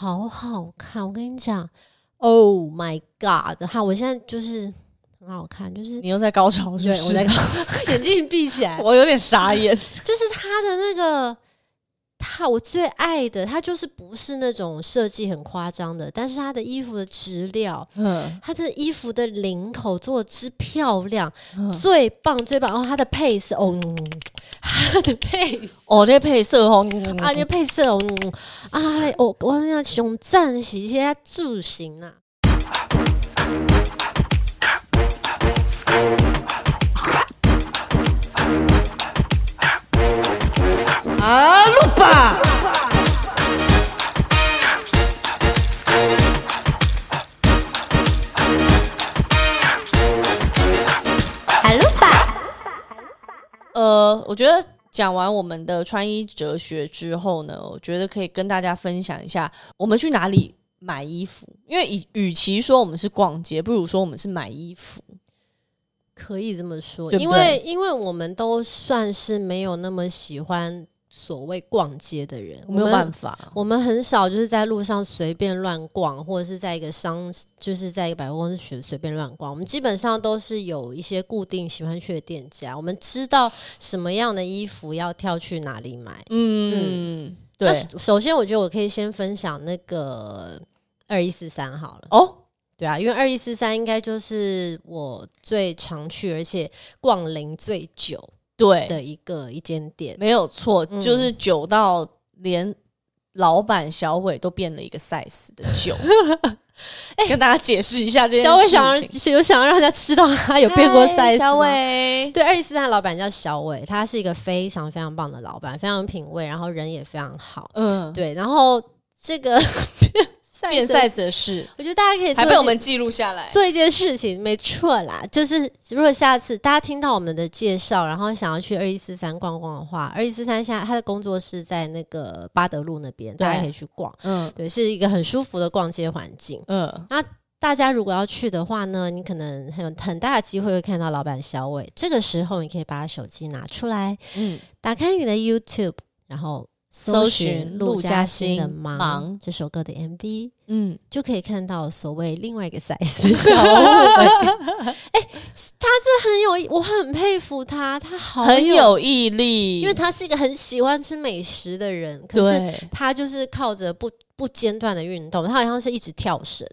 好好看，我跟你讲，Oh my God！哈，我现在就是很好看，就是你又在高潮是不是？对，我在高，眼睛闭起来，我有点傻眼，就是他的那个。他我最爱的，他就是不是那种设计很夸张的，但是他的衣服的质料，嗯，他的衣服的领口做之漂亮，嗯、最棒最棒。然后他的配色，哦，他的配色，哦，那配色哦，啊，那配色哦，啊，我我要熊赞是一些造型啊。阿路八，阿路八。呃，我觉得讲完我们的穿衣哲学之后呢，我觉得可以跟大家分享一下，我们去哪里买衣服。因为与与其说我们是逛街，不如说我们是买衣服。可以这么说，对对，因为因为我们都算是没有那么喜欢。所谓逛街的人，没有办法，我们很少就是在路上随便乱逛，或者是在一个商，就是在一个百货公司随随便乱逛。我们基本上都是有一些固定喜欢去的店家，我们知道什么样的衣服要跳去哪里买。嗯，嗯对。首先，我觉得我可以先分享那个二一四三好了。哦，对啊，因为二一四三应该就是我最常去，而且逛龄最久。对的一个一间店没有错，嗯、就是久到连老板小伟都变了一个 size 的酒。跟大家解释一下这件事。小伟想有想要让大家知道他有变过 size。小伟对，二一四三的老板叫小伟，他是一个非常非常棒的老板，非常有品味，然后人也非常好。嗯，对，然后这个。变 size 的事，我觉得大家可以还被我们记录下来做一件事情，没错啦。就是如果下次大家听到我们的介绍，然后想要去二一四三逛逛的话，二一四三现在他的工作室在那个八德路那边，大家可以去逛。嗯，对，是一个很舒服的逛街环境。嗯，那大家如果要去的话呢，你可能很有很大的机会会看到老板小伟。这个时候，你可以把手机拿出来，嗯，打开你的 YouTube，然后。搜寻陆嘉欣的忙《》这首歌的 MV，嗯，就可以看到所谓另外一个 size。哎、欸，他是很有，我很佩服他，他好有很有毅力，因为他是一个很喜欢吃美食的人。可是他就是靠着不不间断的运动，他好像是一直跳绳。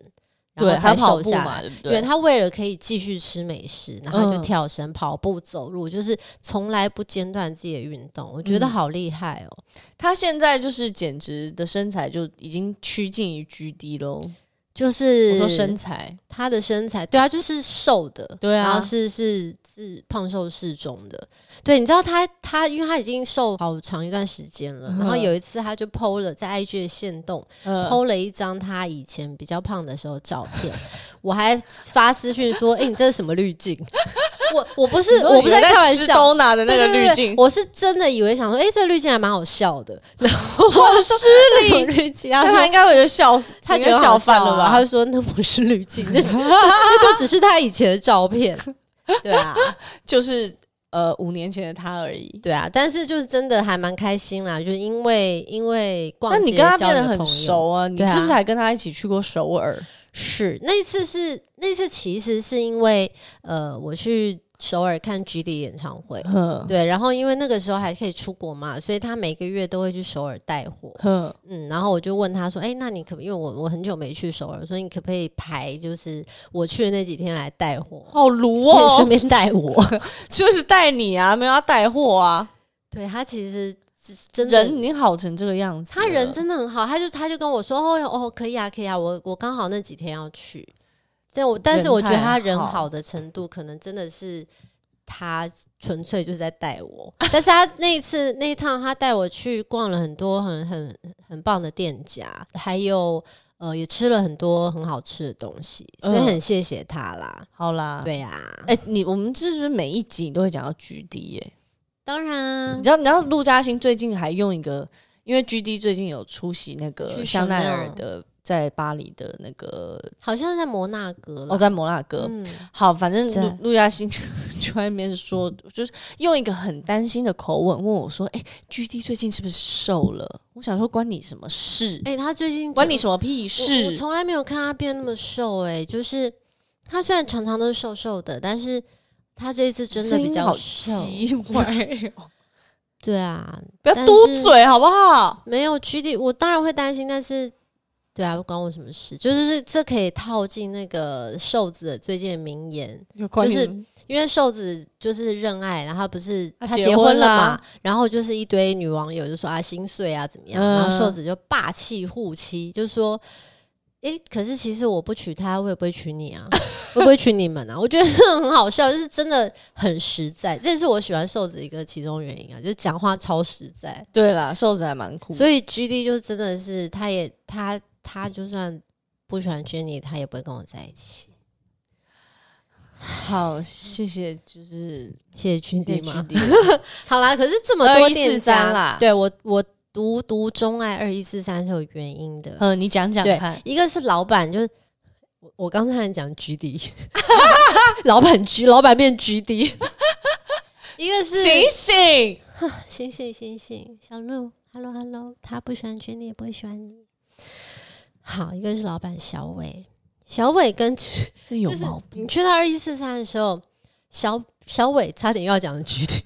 对，他跑步嘛，对不对？对，他为了可以继续吃美食，然后就跳绳、嗯、跑步、走路，就是从来不间断自己的运动。我觉得好厉害哦！他现在就是简直的身材就已经趋近于 GD 喽。就是我说身材，他的身材，对啊，就是瘦的，对啊，然后是是是胖瘦适中的，对，你知道他他，因为他已经瘦好长一段时间了，嗯、然后有一次他就 PO 了在 IG 的线动、嗯、PO 了一张他以前比较胖的时候照片，我还发私讯说，哎、欸，你这是什么滤镜？我我不是我不是在开玩笑，都拿的那个滤镜，我是真的以为想说，哎、欸，这个滤镜还蛮好笑的，然后好失礼，滤镜，他他应该会觉得笑死，他觉得笑翻了吧？他就说那不是滤镜，那就那就只是他以前的照片，对啊，就是呃五年前的他而已，对啊，但是就是真的还蛮开心啦，就是因为因为逛街，那你跟他变得很熟啊？你是不是还跟他一起去过首尔？是那次是那次其实是因为呃我去首尔看 GD 演唱会，对，然后因为那个时候还可以出国嘛，所以他每个月都会去首尔带货，呵嗯，然后我就问他说，哎、欸，那你可不因为我我很久没去首尔，所以你可不可以排就是我去的那几天来带货？好卢哦，顺便带我，就是带你啊，没有要带货啊。对他其实。真的人已经好成这个样子，他人真的很好，他就他就跟我说哦哦可以啊可以啊，我我刚好那几天要去，但我但是我觉得他人好的程度可能真的是他纯粹就是在带我，但是他那一次那一趟他带我去逛了很多很很很棒的店家，还有呃也吃了很多很好吃的东西，所以很谢谢他啦。好啦，对呀，哎你我们是不是每一集都会讲到 GD 耶？当然，你知道，你知道陆嘉欣最近还用一个，因为 GD 最近有出席那个香奈儿的在巴黎的那个，好像是在摩纳哥了。哦，在摩纳哥。嗯，好，反正陆陆嘉欣 就在那边说，就是用一个很担心的口吻问我说：“哎、欸、，GD 最近是不是瘦了？”我想说，关你什么事？哎、欸，他最近关你什么屁事？我从来没有看他变那么瘦、欸。哎，就是他虽然常常都是瘦瘦的，但是他这一次真的比较奇怪。对啊，不要嘟嘴好不好？没有 GD，我当然会担心，但是，对啊，不关我什么事。就是这可以套进那个瘦子的最近的名言，就是因为瘦子就是认爱，然后不是他结婚了嘛，然后就是一堆女网友就说啊心碎啊怎么样，然后瘦子就霸气护妻，就说。哎、欸，可是其实我不娶她，我也不会娶你啊？会不会娶你们啊？我觉得很好笑，就是真的很实在，这也是我喜欢瘦子一个其中原因啊，就是讲话超实在。对啦，瘦子还蛮酷，所以 GD 就真的是，他也他他就算不喜欢 Jenny，他也不会跟我在一起。好，谢谢，就是谢谢 GD 嘛。好啦，可是这么多店家啦，对我我。独独钟爱二一四三是有原因的，嗯，你讲讲看。一个是老板，就是我我刚才讲 GD，老板 G，老板变 GD。一个是醒 醒，醒醒醒醒，小鹿，Hello Hello，他不喜欢 Jenny，也不会喜欢你。好，一个是老板小伟，小伟跟这有毛病。你去到二一四三的时候，小小伟差点又要讲的 GD，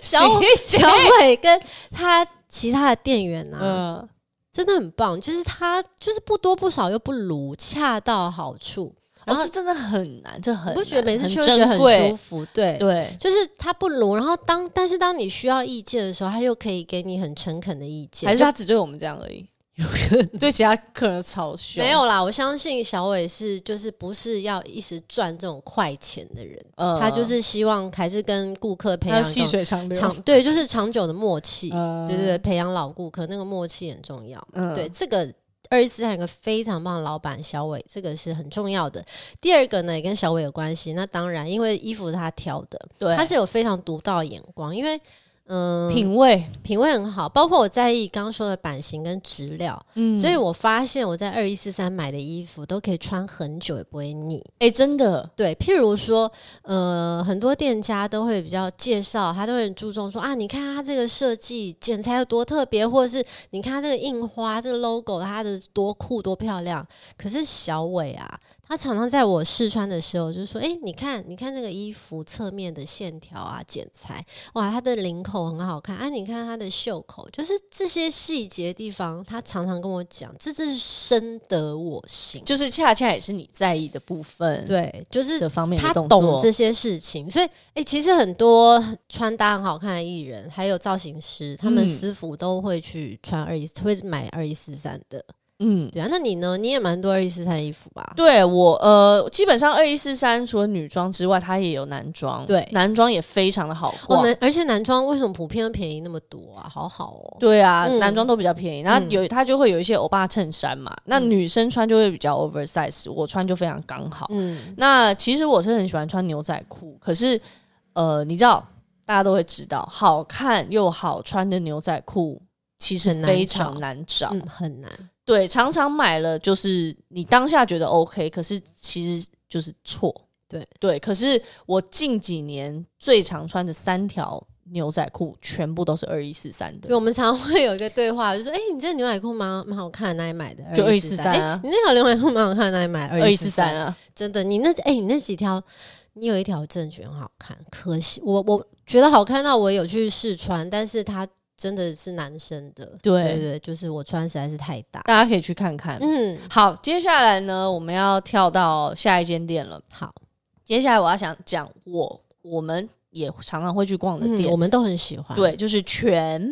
小小伟跟他。其他的店员呢、啊，呃、真的很棒，就是他就是不多不少又不如，恰到好处。然后是真的很难，这很不觉得每次去都觉得很舒服，对对，就是他不如。然后当但是当你需要意见的时候，他又可以给你很诚恳的意见，还是他只对我们这样而已？有可能对其他客人嘲笑，没有啦。我相信小伟是就是不是要一时赚这种快钱的人，呃、他就是希望还是跟顾客培养细水长流，长对，就是长久的默契，呃、对对对，培养老顾客那个默契很重要。呃、对，这个二一四还有个非常棒的老板小伟，这个是很重要的。第二个呢，也跟小伟有关系。那当然，因为衣服是他挑的，对，他是有非常独到的眼光，因为。嗯，品味。品味很好，包括我在意刚刚说的版型跟质料，嗯，所以我发现我在二一四三买的衣服都可以穿很久也不会腻，哎、欸，真的，对，譬如说，呃，很多店家都会比较介绍，他都会很注重说啊，你看它这个设计剪裁有多特别，或者是你看它这个印花这个 logo 它的多酷多漂亮，可是小伟啊。他常常在我试穿的时候就说：“哎、欸，你看，你看这个衣服侧面的线条啊，剪裁，哇，它的领口很好看。啊，你看它的袖口，就是这些细节地方，他常常跟我讲，这真是深得我心，就是恰恰也是你在意的部分。对，就是这方面他懂这些事情，所以，哎、欸，其实很多穿搭很好看的艺人，还有造型师，他们私服都会去穿二一，会买二一四三的。”嗯，对啊，那你呢？你也蛮多二一四三衣服吧？对我，呃，基本上二一四三除了女装之外，它也有男装。对，男装也非常的好逛。哦，而且男装为什么普遍便宜那么多啊？好好哦。对啊，嗯、男装都比较便宜。然后有它就会有一些欧巴衬衫嘛，嗯、那女生穿就会比较 oversize，我穿就非常刚好。嗯，那其实我是很喜欢穿牛仔裤，可是呃，你知道，大家都会知道，好看又好穿的牛仔裤其实非常难找，很难找。嗯，很难。对，常常买了就是你当下觉得 OK，可是其实就是错。对对，可是我近几年最常穿的三条牛仔裤，全部都是二一四三的。对，我们常会有一个对话，就说：“哎、欸，你这个牛仔裤蛮蛮好看，哪里买的？”就二一四三啊。你那条牛仔裤蛮好看，哪里买的？二一四三啊。真的，你那哎、欸，你那几条，你有一条正觉很好看，可惜我我觉得好看到我有去试穿，但是它。真的是男生的，对，对对，就是我穿实在是太大，大家可以去看看。嗯，好，接下来呢，我们要跳到下一间店了。好，接下来我要想讲我我们也常常会去逛的店，嗯、我们都很喜欢。对，就是泉、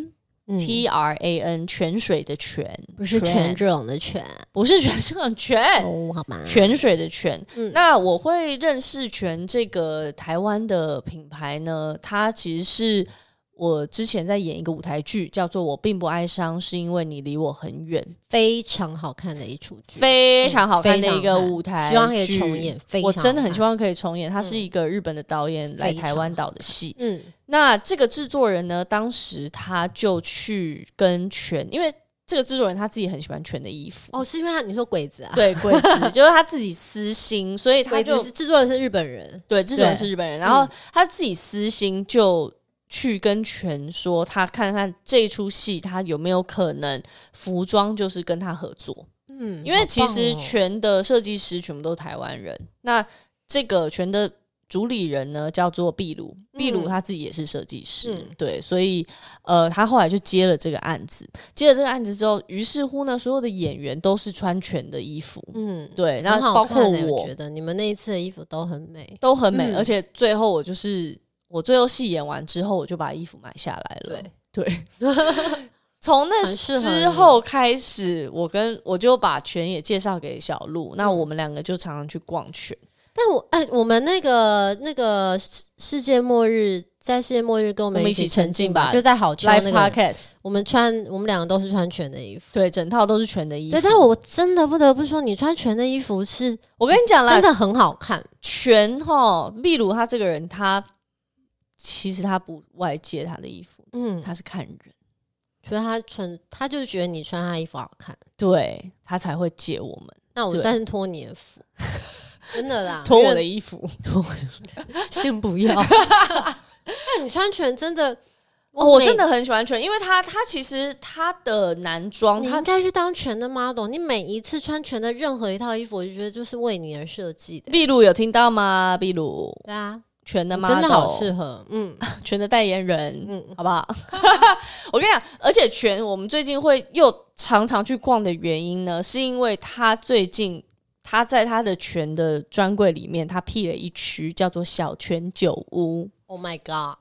嗯、T R A N 泉水的泉，不是泉。这种的泉，不是泉这种泉。哦，好吧，泉水的泉。嗯、那我会认识泉这个台湾的品牌呢，它其实是。我之前在演一个舞台剧，叫做《我并不哀伤，是因为你离我很远》，非常好看的一出剧，非常好看的一个舞台剧，希望可以重演。我真的很希望可以重演。它是一个日本的导演来台湾导的戏。嗯，那这个制作人呢，当时他就去跟全，因为。这个制作人他自己很喜欢全的衣服。哦，是因为他你说鬼子啊？对，鬼子就是他自己私心，所以他就制作人是日本人，对，制作人是日本人，然后他自己私心就去跟全说，他看看这一出戏他有没有可能服装就是跟他合作。嗯，因为其实全的设计师全部都是台湾人，那这个全的。主理人呢叫做秘鲁，秘鲁他自己也是设计师，嗯、对，所以呃，他后来就接了这个案子。接了这个案子之后，于是乎呢，所有的演员都是穿全的衣服，嗯，对，然后包括我，我觉得你们那一次的衣服都很美，都很美，嗯、而且最后我就是我最后戏演完之后，我就把衣服买下来了，对对，从那之后开始，我跟我就把全也介绍给小鹿，嗯、那我们两个就常常去逛全。但我哎，我们那个那个世世界末日，在世界末日跟我们一起沉浸吧，就在好穿那个我们穿我们两个都是穿全的衣服，对，整套都是全的衣服。对，但我真的不得不说，你穿全的衣服是，我跟你讲了，真的很好看。全哈，秘鲁他这个人，他其实他不外借他的衣服，嗯，他是看人，所以他穿，他就是觉得你穿他衣服好看，对，他才会借我们。那我算是托你的福。真的啦，脱我的衣服，先不要。那你穿全真的，哦，我真的很喜欢全，因为他他其实他的男装，他应该去当全的 model。你每一次穿全的任何一套衣服，我就觉得就是为你而设计的。秘鲁有听到吗？秘鲁，对啊，全的 model 真的好适合，嗯，全的代言人，嗯，好不好？我跟你讲，而且全我们最近会又常常去逛的原因呢，是因为他最近。他在他的全的专柜里面，他辟了一区叫做小全酒屋。Oh my god！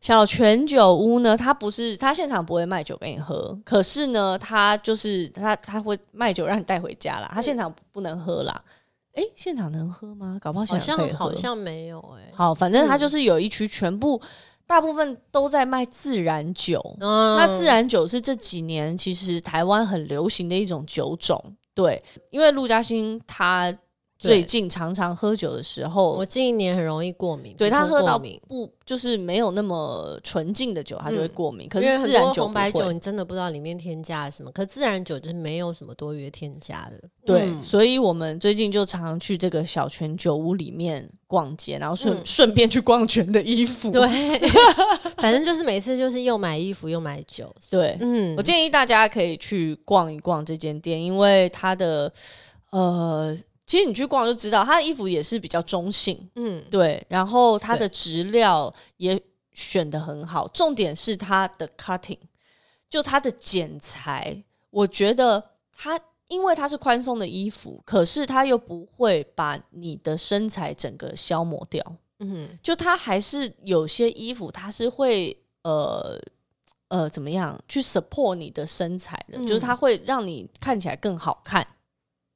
小全酒屋呢，他不是他现场不会卖酒给你喝，可是呢，他就是他他会卖酒让你带回家啦。他现场不能喝啦。诶、欸，现场能喝吗？搞不好现场可以喝。好像好像没有哎、欸。好，反正他就是有一区，全部、嗯、大部分都在卖自然酒。嗯、那自然酒是这几年其实台湾很流行的一种酒种。对，因为陆嘉欣他最近常常喝酒的时候，我近一年很容易过敏。对，他喝到不就是没有那么纯净的酒，他就会过敏。嗯、可是自然酒、红白酒，你真的不知道里面添加了什么。可是自然酒就是没有什么多余添加的。对，嗯、所以我们最近就常常去这个小泉酒屋里面逛街，然后顺顺、嗯、便去逛全的衣服。对，反正就是每次就是又买衣服又买酒。对，嗯，我建议大家可以去逛一逛这间店，因为它的呃。其实你去逛就知道，他的衣服也是比较中性，嗯，对。然后他的质料也选得很好，重点是他的 cutting，就它的剪裁，我觉得它因为它是宽松的衣服，可是它又不会把你的身材整个消磨掉，嗯，就它还是有些衣服它是会呃呃怎么样去 support 你的身材的，嗯，就是它会让你看起来更好看，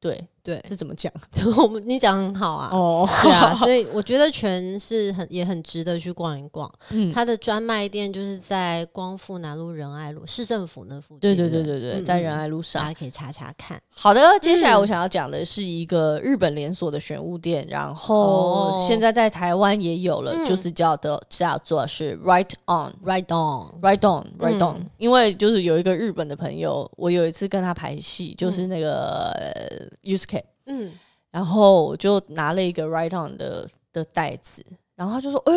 对。对，是怎么讲？我们你讲很好啊，哦，对啊，所以我觉得全是很也很值得去逛一逛。嗯，它的专卖店就是在光复南路仁爱路市政府那附近。对对对对对，在仁爱路上，大家可以查查看。好的，接下来我想要讲的是一个日本连锁的选物店，然后现在在台湾也有了，就是叫的叫做是 Right On，Right On，Right On，Right On。因为就是有一个日本的朋友，我有一次跟他排戏，就是那个 Yusuke。嗯，然后我就拿了一个 Right On 的的袋子，然后他就说：“哎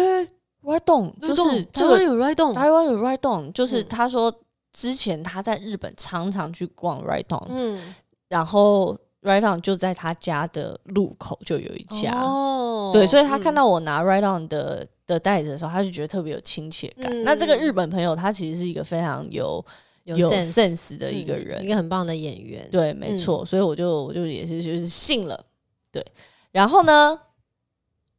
，Right On，就是台湾有 Right On，台湾有 Right On，就是他说之前他在日本常常去逛 Right On，嗯，然后 Right On 就在他家的路口就有一家，哦，对，所以他看到我拿 Right On 的的袋子的时候，他就觉得特别有亲切感。那这个日本朋友他其实是一个非常有。有 sense 的一个人，嗯，一个很棒的演员。对，没错，嗯、所以我就我就也是就是信了。对，然后呢，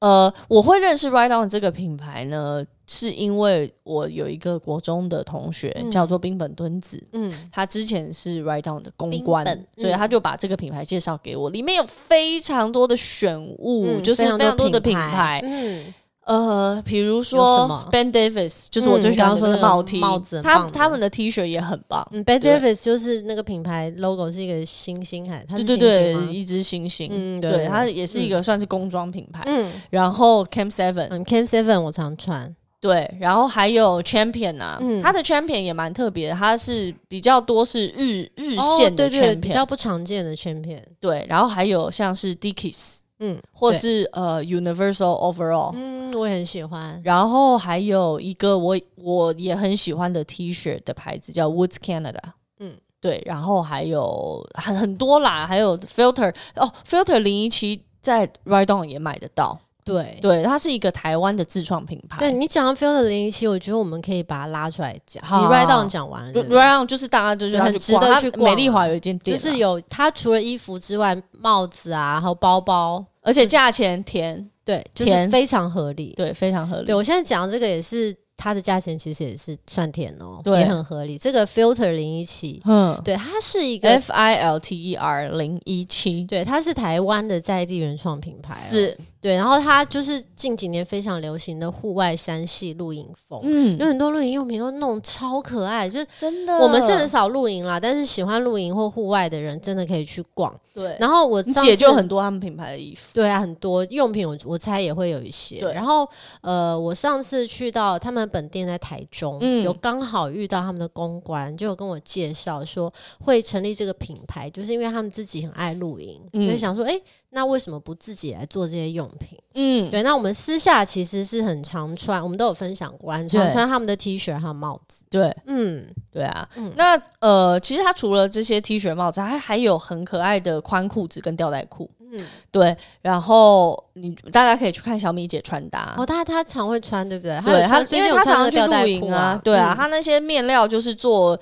呃，我会认识 Right On 这个品牌呢，是因为我有一个国中的同学，嗯、叫做冰本敦子，嗯，他之前是 Right On 的公关，嗯、所以他就把这个品牌介绍给我，里面有非常多的选物，嗯、就是非常多的品牌，嗯。呃，比如说 Ben Davis，就是我最喜欢说的帽 T，帽子，他他们的 T 恤也很棒。Ben Davis 就是那个品牌 logo 是一个星星，还它是对对对，一只星星。嗯，对，它也是一个算是工装品牌。嗯，然后 Camp Seven，嗯，Camp Seven 我常穿。对，然后还有 Champion 啊，嗯、它的 Champion 也蛮特别的，它是比较多是日日线的 Champion，、哦、对对比较不常见的 Champion。对，然后还有像是 Dickies，嗯，或是呃 Universal Overall，嗯，我也很喜欢。然后还有一个我我也很喜欢的 T 恤的牌子叫 Woods Canada，嗯，对，然后还有很很多啦，还有 Filter 哦，Filter 零一七在 Ride On 也买得到。对对，它是一个台湾的自创品牌。对，你讲到 Filter 零一七，我觉得我们可以把它拉出来讲。好你 Ride On 讲完了，Ride On 就是大家就是很值得去逛。美丽华有一间店，就是有它除了衣服之外，帽子啊，还有包包，而且价钱甜，对，就是非常合理，对，非常合理。对我现在讲的这个也是。它的价钱其实也是算甜哦，对也很合理。这个 Filter 零一七，嗯，对，它是一个 F I L T E R 零一七，对，它是台湾的在地原创品牌，是。对，然后它就是近几年非常流行的户外山系露营风，嗯，有很多露营用品都弄超可爱，就是真的。我们是很少露营啦，但是喜欢露营或户外的人真的可以去逛。对，然后我姐就很多他们品牌的衣服，对啊，很多用品我我猜也会有一些。对，然后呃，我上次去到他们本店在台中，嗯，有刚好遇到他们的公关，就有跟我介绍说会成立这个品牌，就是因为他们自己很爱露营，嗯，就想说，哎。那为什么不自己来做这些用品？嗯，对。那我们私下其实是很常穿，我们都有分享过，很常穿他们的 T 恤还有帽子。对，嗯，对啊。嗯、那呃，其实它除了这些 T 恤、帽子，它还有很可爱的宽裤子跟吊带裤。嗯，对。然后你大家可以去看小米姐穿搭。哦，她她常会穿，对不对？对，她因为她常常去露营啊，对啊，她那些面料就是做。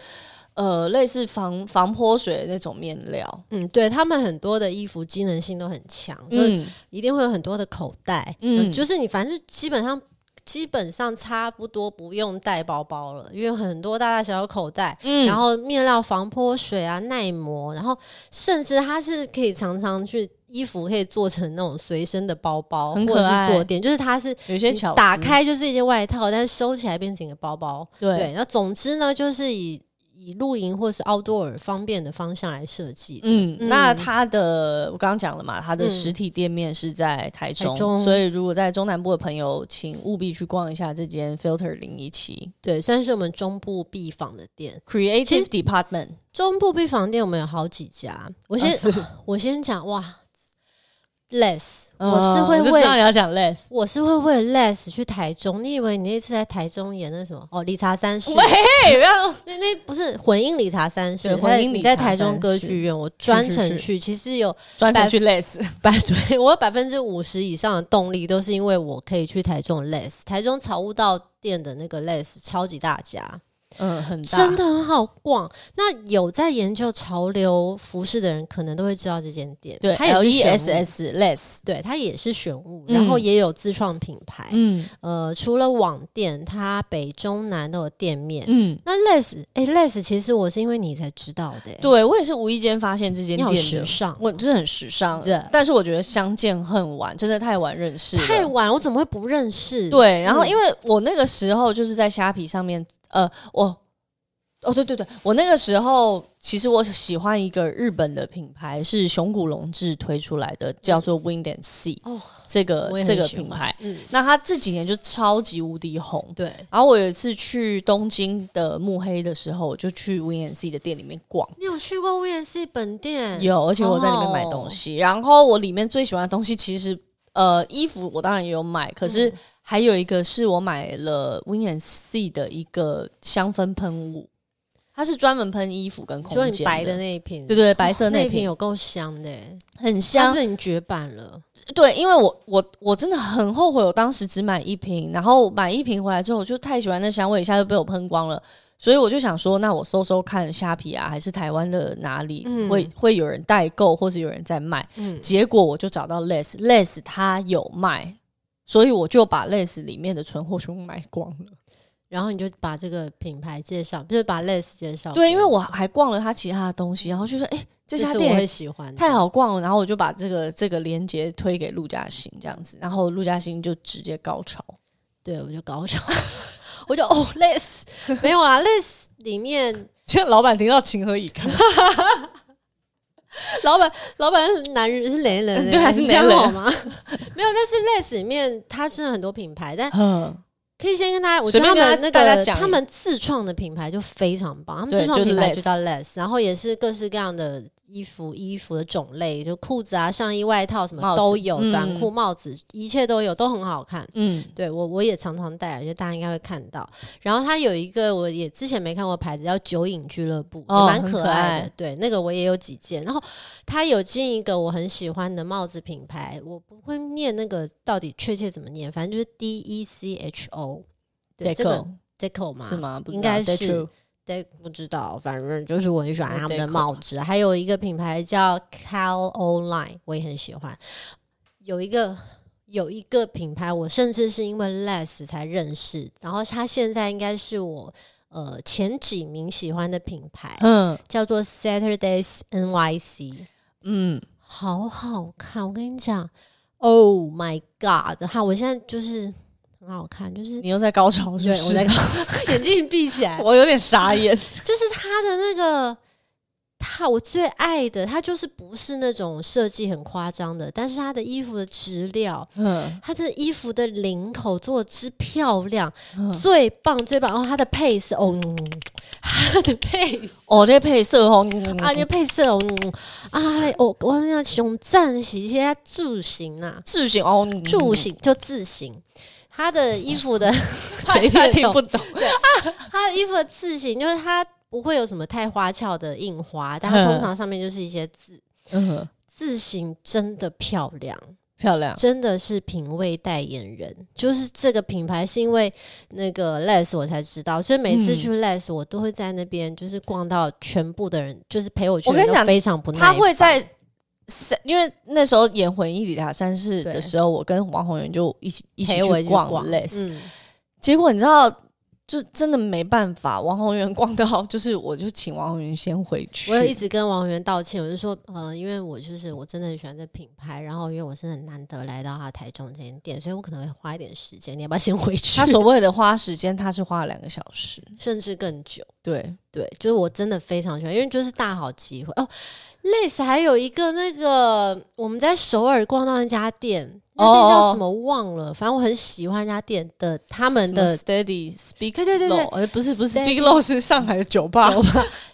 呃，类似防防泼水的那种面料，嗯，对他们很多的衣服机能性都很强，嗯，一定会有很多的口袋，嗯，就是你反正基本上基本上差不多不用带包包了，因为很多大大小小口袋，嗯，然后面料防泼水啊，耐磨，然后甚至它是可以常常去衣服可以做成那种随身的包包，很可爱，或者是坐垫，就是它是有些巧打开就是一件外套，但是收起来变成一个包包，对，对，那总之呢，就是以。以露营或是 outdoor 方便的方向来设计。嗯，嗯，那它的我刚刚讲了嘛，它的实体店面是在台中，台中，所以如果在中南部的朋友，请务必去逛一下这间 Filter 零一七。对，算是我们中部必访的店，Creative Department。中部必访店我们有好几家，我先、啊、我先讲哇。less，我是会为你要讲 less，我是会为 less 去台中。你以为你那次在台中演那什么？哦，理查三世。喂，不要，那那不是混音理查三世。混音你在台中歌剧院，我专程去，其实有专程去 less，百对我有百分之五十以上的动力都是因为我可以去台中 less，台中草悟道店的那个 less 超级大家。嗯，很大，真的很好逛。那有在研究潮流服饰的人，可能都会知道这间店。对，它也是 S S Less，对，它也是选物，然后也有自创品牌。嗯，呃，除了网店，它北中南都有店面。嗯，那 Less，哎，Less，其实我是因为你才知道的。对，我也是无意间发现这间店的。时尚，我就是很时尚。对，但是我觉得相见恨晚，真的太晚认识。太晚，我怎么会不认识？对，然后因为我那个时候就是在虾皮上面。呃，我哦，对对对，我那个时候其实我喜欢一个日本的品牌，是熊谷隆志推出来的，叫做 Wind and Sea。哦，这个这个品牌，嗯，那它这几年就超级无敌红。对，然后我有一次去东京的幕黑的时候，我就去 Wind and Sea 的店里面逛。你有去过 Wind and Sea 本店？有，而且我在里面买东西。哦，然后我里面最喜欢的东西，其实呃，衣服我当然也有买，可是。嗯还有一个是我买了 and Sea 的一个香氛喷雾，它是专门喷衣服跟空间白的那一瓶，对对，白色那瓶，有够香的，很香，绝版了？对，因为我我我真的很后悔，我当时只买一瓶，然后买一瓶回来之后，我就太喜欢那香味，一下就被我喷光了。所以我就想说，那我搜搜看虾皮啊，还是台湾的哪里、嗯、会会有人代购，或是有人在卖？嗯，结果我就找到 Less，Less 它有卖。所以我就把 Less 里面的存货全部买光了，然后你就把这个品牌介绍，就是把 Less 介绍。对，因为我还逛了他其他的东西，然后就说：“哎、欸，这家店我会喜欢，太好逛了。”然后我就把这个这个链接推给陆嘉欣，这样子，然后陆嘉欣就直接高潮。对，我就高潮，我就哦，Less 没有啊，Less 里面，现在老板听到情何以堪？老板，老板是男人是男人，对，还是男人好吗？没有，但是 Less 里面它是很多品牌，但可以先跟大家，我觉得他们那个他们自创的品牌就非常棒，他们自创品牌就叫 Less，然后也是各式各样的。衣服、衣服的种类，就裤子啊、上衣、外套什么都有，嗯、短裤、帽子，一切都有，都很好看。嗯，对我我也常常戴，而且大家应该会看到。然后它有一个我也之前没看过牌子，叫酒饮俱乐部，哦、也蛮可爱的。爱对，那个我也有几件。然后它有进一个我很喜欢的帽子品牌，我不会念那个到底确切怎么念，反正就是 D E C H O，对，这个？是吗？应该是。对，不知道，反正就是我很喜欢他们的帽子。还有一个品牌叫 Cal-O-Line，我也很喜欢。有一个有一个品牌，我甚至是因为 Less 才认识，然后他现在应该是我呃前几名喜欢的品牌，嗯，叫做 Saturdays NYC，嗯，好好看，我跟你讲，Oh my God，哈，我现在就是。很好看，就是你又在高潮是不是？对，我在高潮，眼睛闭起来，我有点傻眼。就是他的那个，他我最爱的，他就是不是那种设计很夸张的，但是他的衣服的质料，嗯，他的衣服的领口做之漂亮，嗯、最棒最棒。然后他的配色，哦，他的配色，哦，这配色哦，啊，这配色哦，啊，我我跟你讲，熊赞是一些字形啊，字形哦，字形就字型。他的衣服的，谁也听不懂。对，他的衣服的字型就是他不会有什么太花俏的印花，但他通常上面就是一些字。嗯，字型真的漂亮，漂亮，真的是品味代言人。就是这个品牌是因为那个 Less 我才知道，所以每次去 Less 我都会在那边就是逛到全部的人，就是陪我去。我跟你讲，非常不耐烦。他会在。因为那时候演《回忆里塔三世》的时候，我跟王宏源就一起一起去逛 Less，嗯、结果你知道，就真的没办法，王宏源逛到就是，我就请王宏源先回去。我也一直跟王宏源道歉，我就说，呃，因为我就是我真的很喜欢这品牌，然后因为我真的很难得来到他台中这间店，所以我可能会花一点时间。你要不要先回去？他所谓的花时间，他是花了两个小时，甚至更久。对对，就是我真的非常喜欢，因为就是大好机会哦。Less 还有一个那个我们在首尔逛到那家店，那店叫什么忘了，反正我很喜欢那家店的他们的 Steady Speak，对对对对，呃不是不是 Speak Low 是上海的酒吧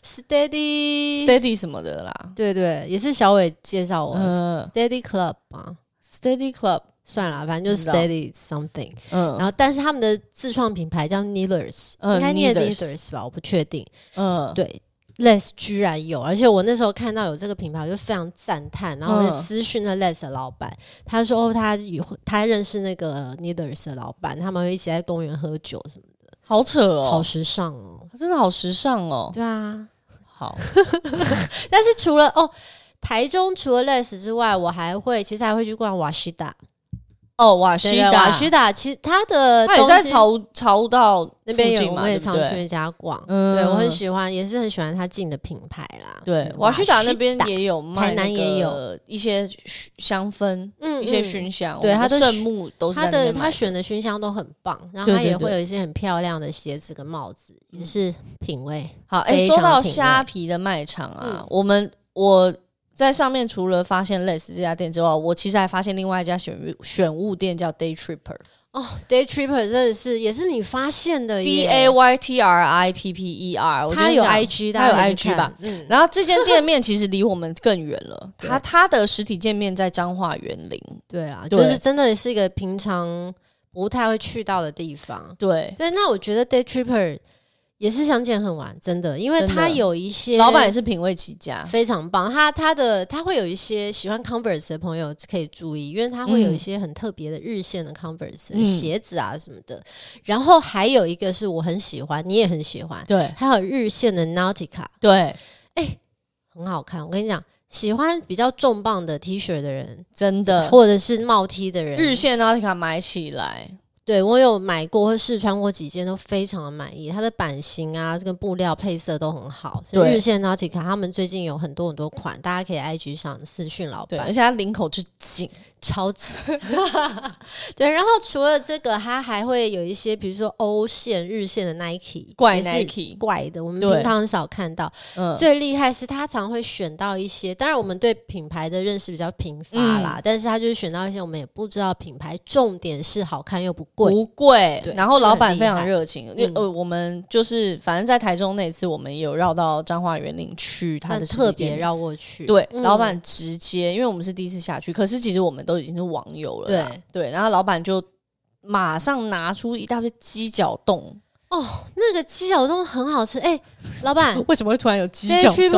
，Steady Steady 什么的啦，对对，也是小伟介绍我 Steady Club 嘛，Steady Club 算了，反正就是 Steady Something，嗯，然后但是他们的自创品牌叫 Needlers，应该念 Needlers 吧，我不确定，嗯，对。Less 居然有，而且我那时候看到有这个品牌，我就非常赞叹，然后我就私讯了 Less 的老板，嗯、他说他有他认识那个 Needlers 的老板，他们会一起在公园喝酒什么的，好扯哦，好时尚哦，真的好时尚哦，对啊，好，但是除了哦，台中除了 Less 之外，我还会其实还会去逛瓦西达。哦，瓦西达，瓦西达，其实他的它也在潮潮道那边有，我也常去那家逛。嗯，对我很喜欢，也是很喜欢他进的品牌啦。对，瓦西达那边也有卖，台南也有一些香氛，嗯，一些熏香。对，它的圣木都是它的，它选的熏香都很棒，然后它也会有一些很漂亮的鞋子跟帽子，也是品味好。哎，说到虾皮的卖场啊，我们我。在上面除了发现 Less 这家店之外，我其实还发现另外一家选物选物店叫 Day Tripper。哦，Day Tripper 真的是也是你发现的 D A Y T R I P P E R。它有 I G，它有 I G 吧？嗯。然后这间店面其实离我们更远了，它它的实体店面在彰化园林。对啊，就是真的是一个平常不太会去到的地方。对对，那我觉得 Day Tripper。也是相见恨晚，真的，因为他有一些老板也是品味起家，非常棒。他他的他会有一些喜欢 Converse 的朋友可以注意，因为他会有一些很特别的日线的 Converse、嗯、鞋子啊什么的。然后还有一个是我很喜欢，你也很喜欢，对，还有日线的 Nautica，对，哎、欸，很好看。我跟你讲，喜欢比较重磅的 T 恤的人，真的，或者是帽 T 的人，日线 Nautica 买起来。对，我有买过或试穿过几件，都非常的满意。它的版型啊，这个布料配色都很好。对，日线 Nautica 他们最近有很多很多款，大家可以 IG 上私讯老板。对，而且它领口是紧。超级 对，然后除了这个，它还会有一些，比如说欧线、日线的 Nike，怪 Nike，怪的，我们平常很少看到。嗯，最厉害是他常会选到一些，当然我们对品牌的认识比较贫乏啦，嗯、但是他就是选到一些我们也不知道品牌，重点是好看又不贵，不贵。对然后老板非常热情，因为、嗯、呃，我们就是反正在台中那次，我们也有绕到彰化园林去他的特别绕过去。对，嗯、老板直接，因为我们是第一次下去，可是其实我们都已经是网友了。对对，然后老板就马上拿出一大堆鸡脚冻。哦，那个鸡脚冻很好吃。哎，老板为什么会突然有鸡脚冻？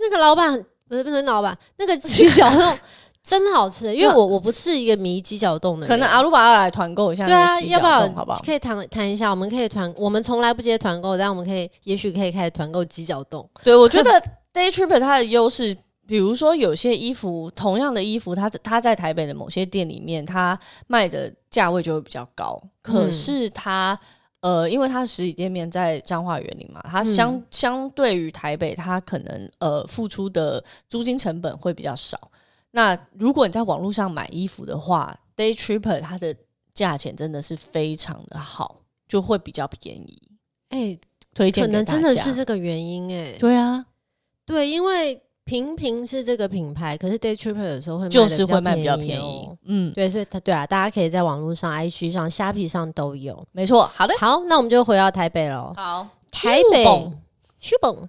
那个老板不是不是老板，那个鸡脚冻。真好吃，因为 我我不是一个迷鸡脚冻的人，可能阿鲁巴要来团购一下。对啊，要不要？好不好？可以谈谈一下，我们可以团，我们从来不接团购，但我们可以，也许可以开始团购鸡脚冻。对，我觉得 Day Tripper 它的优势，比如说有些衣服，同样的衣服，它它在台北的某些店里面，它卖的价位就会比较高。可是它，呃，因为它实体店面在彰化园林嘛，它相、嗯、相对于台北，它可能呃付出的租金成本会比较少。那如果你在网络上买衣服的话，Day Tripper 它的价钱真的是非常的好，就会比较便宜。哎、欸，推荐可能真的是这个原因哎、欸。对啊，对，因为平平是这个品牌，可是 Day Tripper 有时候会就是会卖比较便宜。嗯，对，所以它对啊，大家可以在网络上、IG 上、虾皮上都有。没错，好的，好，那我们就回到台北喽。好，台北。去蹦，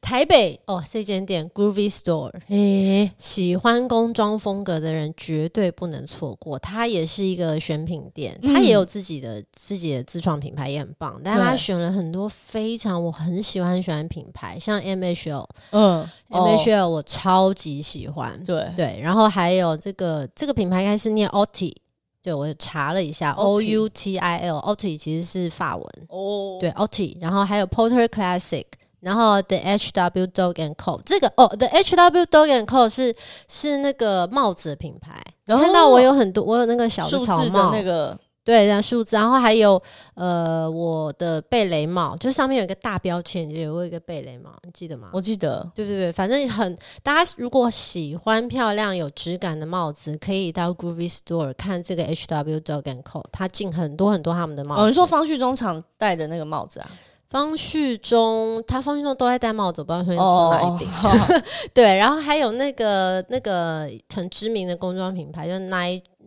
台北哦，这间店 Groovy Store，欸，喜欢工装风格的人绝对不能错过。它也是一个选品店，它也有自己的自己的自创品牌，也很棒。但它选了很多非常我很喜欢很喜欢品牌，像 MHL，嗯，MHL 我超级喜欢。对对，然后还有这个这个品牌应该是念 Outil。对，我查了一下，O U T I L，Outil 其实是法文哦。对，Outil，然后还有 Porter Classic，然后 The H W Dog and Co。这个哦，The H W Dog and Co 是是那个帽子的品牌。然后看到我有很多，我有那个小的草帽，那个。对，然后数字，然后还有呃，我的贝雷帽，就上面有一个大标签，就有一个贝雷帽，你记得吗？我记得，对对对，反正很，大家如果喜欢漂亮有质感的帽子，可以到 Groovy Store 看这个 H W Dog and Co，他进很多很多他们的帽子。哦，你说方旭中常戴的那个帽子啊？方旭中，他方旭中都在戴帽子，我不知道从哪一顶。Oh, oh. 对，然后还有那个那个很知名的工装品牌，就是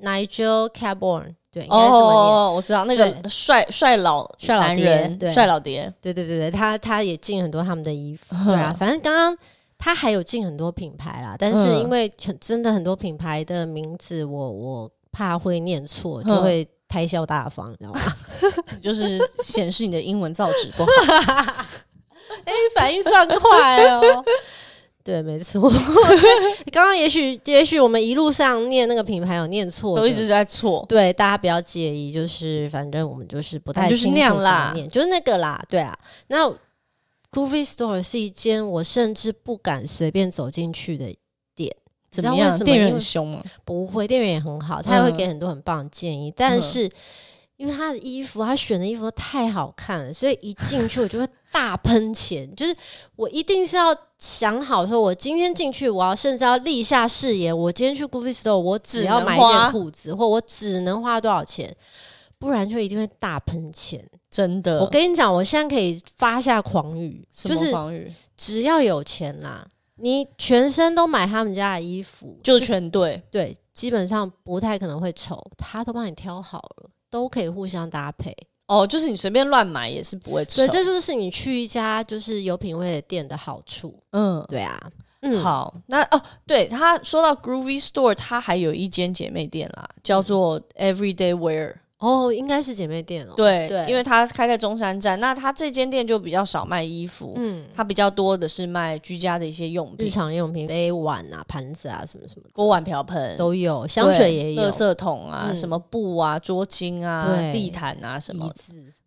Nigel Cabourn。对，应该是哦，我知道那个帅帅老帅老爹，对，帅老爹，对对对对，他他也进很多他们的衣服，对啊，反正刚刚他还有进很多品牌啦，但是因为真的很多品牌的名字我我怕会念错，就会胎笑大方，你知道吗？就是显示你的英文造诣不好，哎，反应算快哦。对，没错。刚刚也许，也许我们一路上念那个品牌有念错，都一直在错。对，大家不要介意，就是反正我们就是不太清楚念，就是那样啦，就是那个啦。对啊，那 Groovy Store 是一间我甚至不敢随便走进去的店。怎么样？店员很凶吗？不会，店员也很好，他也会给很多很棒的建议。嗯、但是因为他的衣服，他选的衣服都太好看了，所以一进去我就会大喷钱。就是我一定是要。想好说，我今天进去，我要甚至要立下誓言，我今天去 Groovy Store，我只要买一件裤子，或我只能花多少钱，不然就一定会大喷钱。真的，我跟你讲，我现在可以发下狂语？就是只要有钱啦，你全身都买他们家的衣服，就全对，对，基本上不太可能会丑，他都帮你挑好了，都可以互相搭配。哦，就是你随便乱买也是不会吃。对，这就是你去一家就是有品味的店的好处。嗯，对啊。嗯，好，那哦，对，他说到 Groovy Store，他还有一间姐妹店啦，叫做 Everyday Wear。哦，应该是姐妹店哦。对对，因为它开在中山站，那它这间店就比较少卖衣服，嗯，它比较多的是卖居家的一些用品，日常用品，杯碗啊、盘子啊什么什么，锅碗瓢盆都有，香水也有，垃圾桶啊，什么布啊、桌巾啊、地毯啊什么，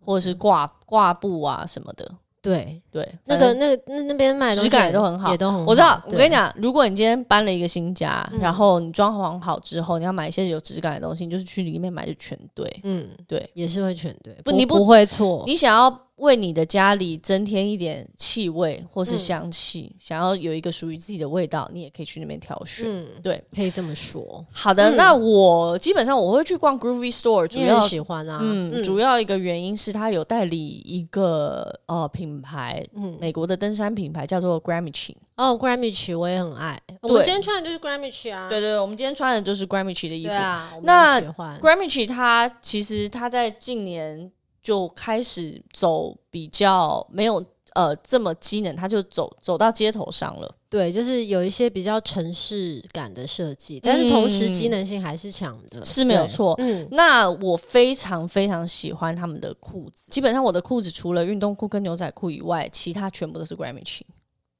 或者是挂挂布啊什么的。对对，那个那个那那边卖质感也都很好，也都很好。我知道，我跟你讲，如果你今天搬了一个新家，然后你装潢好之后，你要买一些有质感的东西，你就是去里面买就全对。嗯，对，也是会全对，不，你不会错。你想要为你的家里增添一点气味或是香气，想要有一个属于自己的味道，你也可以去那边挑选。嗯，对，可以这么说。好的，那我基本上我会去逛 Groovy Store，主要喜欢啊。嗯，主要一个原因是它有代理一个呃品牌，嗯。美国的登山品牌叫做 Gramici 哦，Gramici 我也很爱，我们今天穿的就是 Greenwich 啊。对，对对，我们今天穿的就是 Greenwich 的衣服。啊，那 Greenwich 它其实它在近年就开始走比较没有呃这么机能，他就走走到街头上了。对，就是有一些比较城市感的设计，但是同时机能性还是强的，嗯、是没有错。嗯，那我非常非常喜欢他们的裤子，基本上我的裤子除了运动裤跟牛仔裤以外，其他全部都是 Greenwich，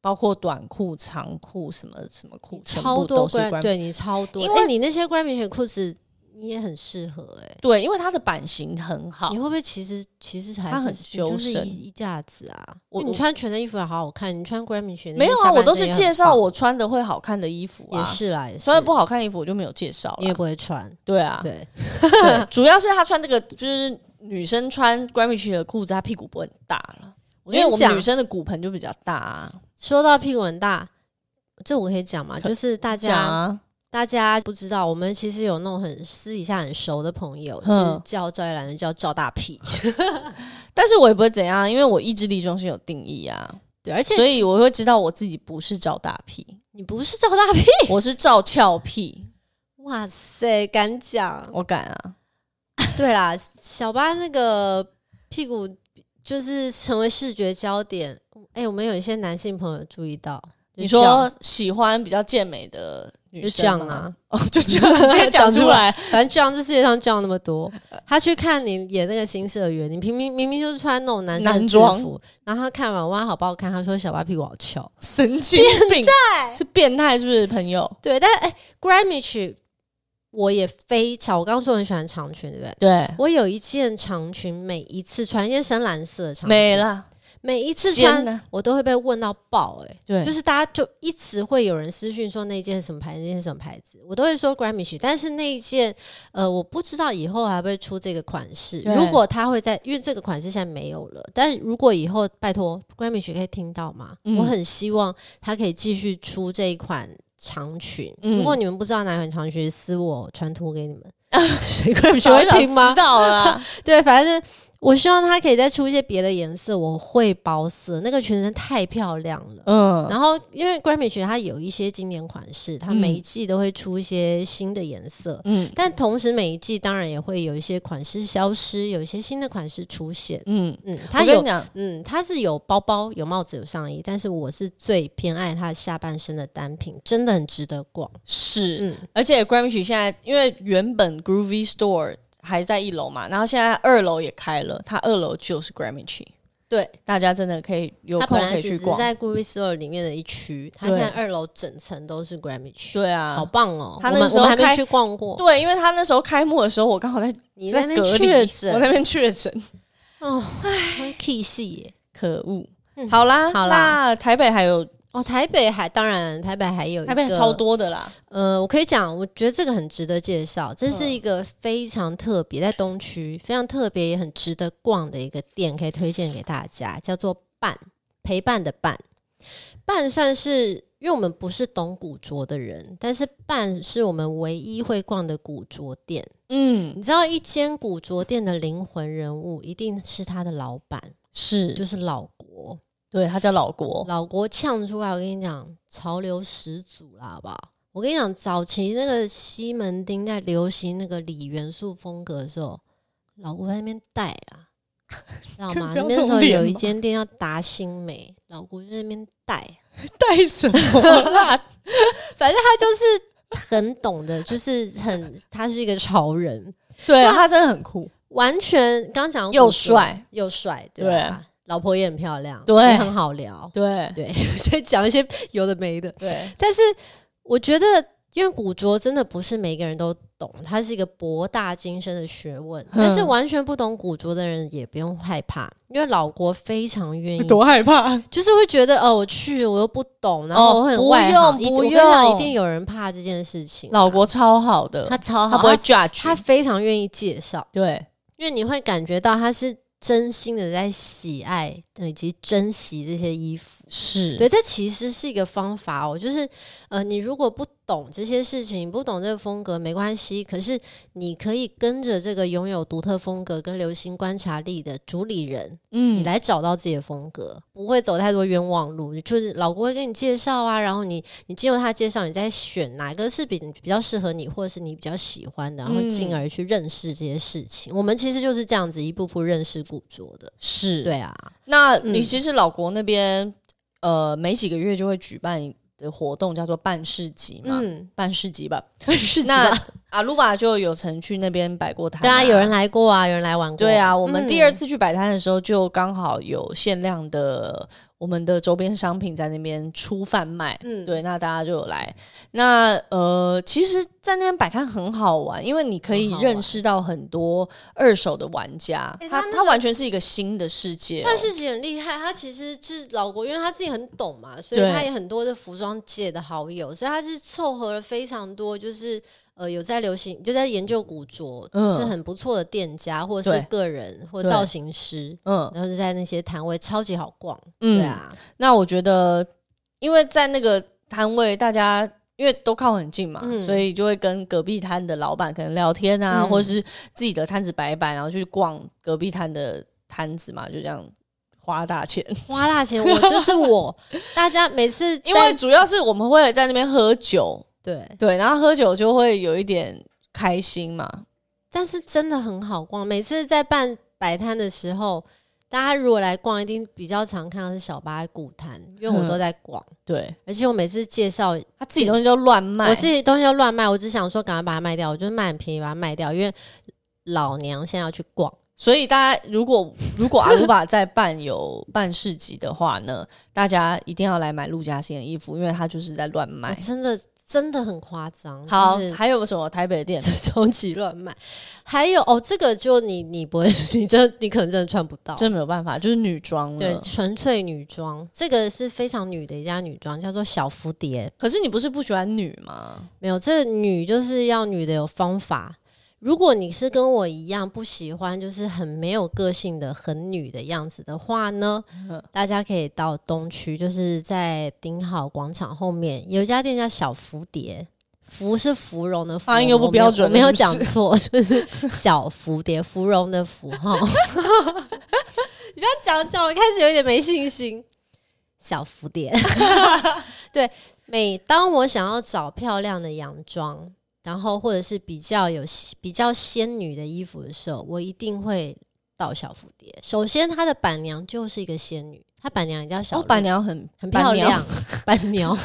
包括短裤、长裤什么什么裤，超多 Greenwich，对你超多，因为你那些 Greenwich 裤子。你也很适合哎、欸，对，因为它的版型很好。你会不会其实其实还是很修身衣架子啊？我你穿全的衣服也好好看，你穿 Greenwich 没有啊？我都是介绍我穿的会好看的衣服啊。也是啦，也是。穿的不好看的衣服我就没有介绍，你也不会穿。对啊，对，对 主要是他穿这个就是女生穿 Greenwich 的裤子，她屁股不会很大了。因为我们女生的骨盆就比较大啊。说到屁股很大，这我可以讲吗？就是大家。大家不知道，我们其实有那种很私底下很熟的朋友，就是叫赵一兰，叫赵大屁。但是我也不会怎样，因为我意志力中心有定义啊。对，而且所以我会知道我自己不是赵大屁，你不是赵大屁，我是赵翘屁。哇塞，敢讲？我敢啊。对啦，小巴那个屁股就是成为视觉焦点。哎、欸，我们有一些男性朋友注意到，你说喜欢比较健美的。就这样啊，哦，就这样，直接 讲出来。反正这样，这世界上这样那么多。他去看你演那个新社员，你明明明明就是穿那种男生制服，然后他看完哇，好不好看？他说小八屁股好翘，神经病，是变态是不是？朋友，对，但是哎，Greenwich 我也非常，我刚刚说很喜欢长裙，对不对？对，我有一件长裙，每一次穿一件深蓝色的长裙，没了。每一次穿我都会被问到爆，哎，对，就是大家就一直会有人私讯说那件是什么牌子，那件是什么牌子，我都会说 gremmich 但是那一件呃，我不知道以后还会出这个款式。如果他会在，因为这个款式现在没有了，但是如果以后拜托 Gramish 可以听到吗？嗯、我很希望他可以继续出这一款长裙。嗯、如果你们不知道哪款长裙，私我传图给你们。谁 Greenwich 会听吗？知道了，对，反正。我希望它可以再出一些别的颜色，我会包色。那个裙子太漂亮了，嗯。然后因为 Greenwich 它有一些经典款式，它每一季都会出一些新的颜色，嗯。但同时每一季当然也会有一些款式消失，有一些新的款式出现，嗯嗯。它有，嗯，它是有包包、有帽子、有上衣，但是我是最偏爱它下半身的单品，真的很值得逛。是，嗯。而且 Grammy 裙现在因为原本 Groovy Store。还在一楼嘛，然后现在二楼也开了，它二楼就是 Greenwich。对，大家真的可以有空可以去逛。在 Groovy Store 里面的一区，它现在二楼整层都是 Greenwich。对啊，好棒哦！他那时候还没去逛过。对，因为他那时候开幕的时候，我刚好在你在那边确诊，我那边确诊。哦，唉，K 戏耶，可恶。好啦，好啦，那台北还有。哦，台北还当然，台北还有一个台北超多的啦。呃，我可以讲，我觉得这个很值得介绍。这是一个非常特别，在东区非常特别，也很值得逛的一个店，可以推荐给大家，叫做伴陪伴的伴。伴算是，因为我们不是懂古着的人，但是伴是我们唯一会逛的古着店。嗯，你知道，一间古着店的灵魂人物一定是他的老板，是就是老国。对，他叫老国，老国呛出来，我跟你讲，潮流始祖啦，好不好？我跟你讲，早期那个西门町在流行那个锂元素风格的时候，老郭在那边带啊，知道吗？那时候有一间店叫达新美，老郭在那边带，带什么啦？反正他就是很懂的，就是很，他是一个潮人，对啊，他真的很酷，完全刚讲又帅又帅，对啊。老婆也很漂亮，对，也很好聊，对对，在讲一些有的没的，对。但是我觉得，因为古着真的不是每个人都懂，它是一个博大精深的学问。嗯、但是完全不懂古着的人也不用害怕，因为老国非常愿意。多害怕？就是会觉得哦，我去，我又不懂，然后我会很外行。不用，不用，一定有人怕这件事情。老国超好的，他超好，他不会 judge，他非常愿意介绍。对，因为你会感觉到他是。真心的在喜爱以及珍惜这些衣服。是对，这其实是一个方法哦。就是呃，你如果不懂这些事情，不懂这个风格没关系。可是你可以跟着这个拥有独特风格跟流行观察力的主理人，嗯，你来找到自己的风格，不会走太多冤枉路。就是老郭会给你介绍啊，然后你你经过他介绍，你再选哪个是比比较适合你，或者是你比较喜欢的，然后进而去认识这些事情。嗯、我们其实就是这样子一步步认识古着的。是对啊，那你其实老国那边。呃，每几个月就会举办的活动叫做办市集嘛，嗯，半市集吧，半市集。那阿鲁巴就有曾去那边摆过摊，对啊，有人来过啊，有人来玩过。对啊，我们第二次去摆摊的时候，就刚好有限量的。我们的周边商品在那边出贩卖，嗯，对，那大家就有来。那呃，其实，在那边摆摊很好玩，因为你可以认识到很多二手的玩家，欸、他他，那个、他完全是一个新的世界、哦。半世纪很厉害，他其实是老国，因为他自己很懂嘛，所以他也很多的服装界的好友，所以他是凑合了非常多，就是。呃，有在流行，就在研究古着，嗯、是很不错的店家，或者是个人或造型师，嗯，然后就在那些摊位超级好逛，嗯，对啊。那我觉得，因为在那个摊位，大家因为都靠很近嘛，嗯、所以就会跟隔壁摊的老板可能聊天啊，嗯、或者是自己的摊子摆一摆，然后去逛隔壁摊的摊子嘛，就这样花大钱，花大钱，我就是我，大家每次 因为主要是我们会在那边喝酒。对对，然后喝酒就会有一点开心嘛，但是真的很好逛。每次在办摆摊的时候，大家如果来逛，一定比较常看到是小八古摊，因为我都在逛。对，而且我每次介绍他自己东西就乱卖，我自己东西就乱卖，我只想说赶快把它卖掉，我就是卖很便宜把它卖掉，因为老娘现在要去逛。所以大家如果如果阿鲁巴在办有办市集的话呢，大家一定要来买陆家欣的衣服，因为他就是在乱卖，真的。真的很夸张。好，就是、还有什么台北的店 超级乱卖？还有哦，这个就你你不会，你真你可能真的穿不到，真没有办法，就是女装，对，纯粹女装。这个是非常女的一家女装，叫做小蝴蝶。可是你不是不喜欢女吗？没有，这个女就是要女的有方法。如果你是跟我一样不喜欢，就是很没有个性的很女的样子的话呢，嗯、大家可以到东区，就是在顶好广场后面有一家店叫小蝴蝶，芙是芙蓉的芙，发音又不标准，我没有讲错，就是 小蝴蝶，芙蓉的芙哈。你不要讲讲，我开始有点没信心。小蝴蝶，对，每当我想要找漂亮的洋装。然后，或者是比较有比较仙女的衣服的时候，我一定会到小蝴蝶。首先，她的板娘就是一个仙女，她板娘也叫小。板娘很很漂亮，板娘，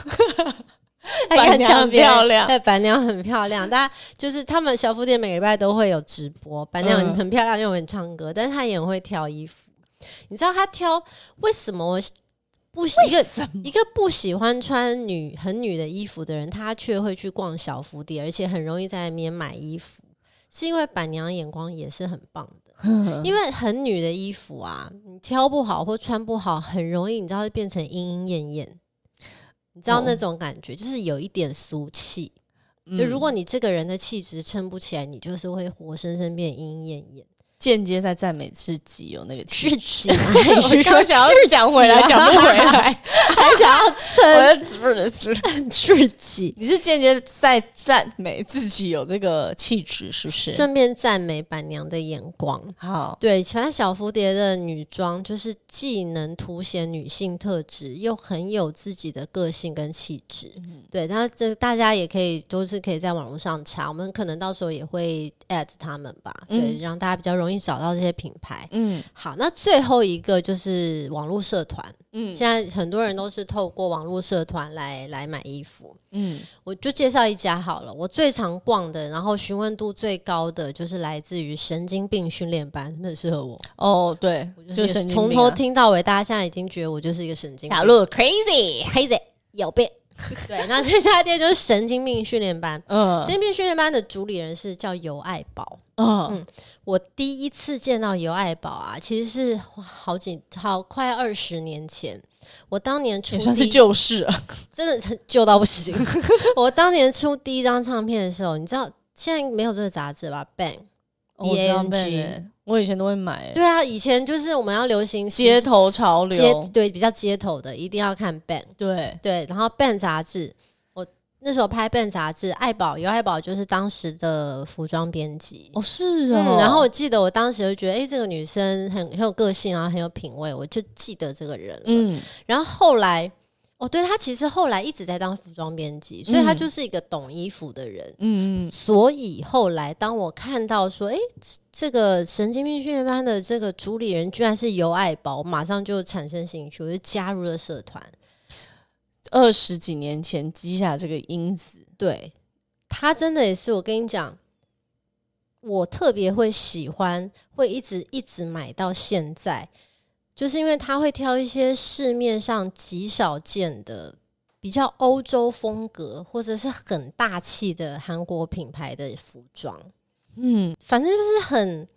板娘很漂亮，对，板娘很漂亮。大家就是他们小蝴蝶每个礼拜都会有直播，板娘很漂亮，又会唱歌，但是她也很会挑衣服。你知道她挑为什么我？不喜一个一个不喜欢穿女很女的衣服的人，他却会去逛小蝴蝶，而且很容易在那边买衣服，是因为板娘眼光也是很棒的。因为很女的衣服啊，你挑不好或穿不好，很容易你知道会变成莺莺燕燕，你知道那种感觉，就是有一点俗气。就如果你这个人的气质撑不起来，你就是会活生生变莺莺燕燕。间接在赞美自己有那个气质，你是说 想要讲回来讲不回来，还想要撑自己？你是间接在赞美自己有这个气质，是不是？顺便赞美板娘的眼光。好，对，喜欢小蝴蝶的女装，就是既能凸显女性特质，又很有自己的个性跟气质。嗯、对，那这大家也可以都是可以在网络上查，我们可能到时候也会 at 他们吧，对，嗯、让大家比较容易。找到这些品牌，嗯，好，那最后一个就是网络社团，嗯，现在很多人都是透过网络社团来来买衣服，嗯，我就介绍一家好了，我最常逛的，然后询问度最高的就是来自于神经病训练班，很适合我。哦，对，我就是从头听到尾，大家现在已经觉得我就是一个神经病，小鹿 crazy crazy 有病。对，那这家店就是神经病训练班。嗯，神经病训练班的主理人是叫尤爱宝。嗯，嗯，我第一次见到尤爱宝啊，其实是好几好快二十年前。我当年出也算是旧事啊，真的旧到不行。我当年出第一张唱片的时候，你知道现在没有这个杂志吧？Bang，B A N G，我以前都会买。对啊，以前就是我们要流行街头潮流，街对比较街头的，一定要看 ban。对对，然后 ban 杂志，我那时候拍 ban 杂志，爱宝有爱宝就是当时的服装编辑。哦，是啊、嗯。然后我记得我当时就觉得，哎，这个女生很很有个性啊，很有品味，我就记得这个人了。嗯。然后后来。哦，对，他其实后来一直在当服装编辑，所以他就是一个懂衣服的人。嗯嗯。所以后来当我看到说，哎，这个神经病训练班的这个主理人居然是尤爱宝，我马上就产生兴趣，我就加入了社团。二十几年前积下这个因子，对，他真的也是。我跟你讲，我特别会喜欢，会一直一直买到现在。就是因为他会挑一些市面上极少见的、比较欧洲风格或者是很大气的韩国品牌的服装，嗯，反正就是很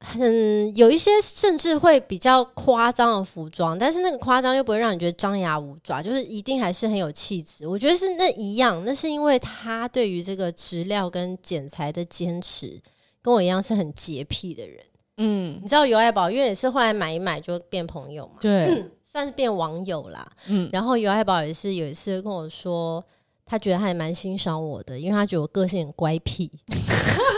很有一些甚至会比较夸张的服装，但是那个夸张又不会让你觉得张牙舞爪，就是一定还是很有气质。我觉得是那一样，那是因为他对于这个质料跟剪裁的坚持，跟我一样是很洁癖的人。嗯，你知道尤爱宝，因为也是后来买一买就变朋友嘛，对、嗯，算是变网友啦。嗯，然后尤爱宝也是有一次跟我说，他觉得还蛮欣赏我的，因为他觉得我个性很乖僻，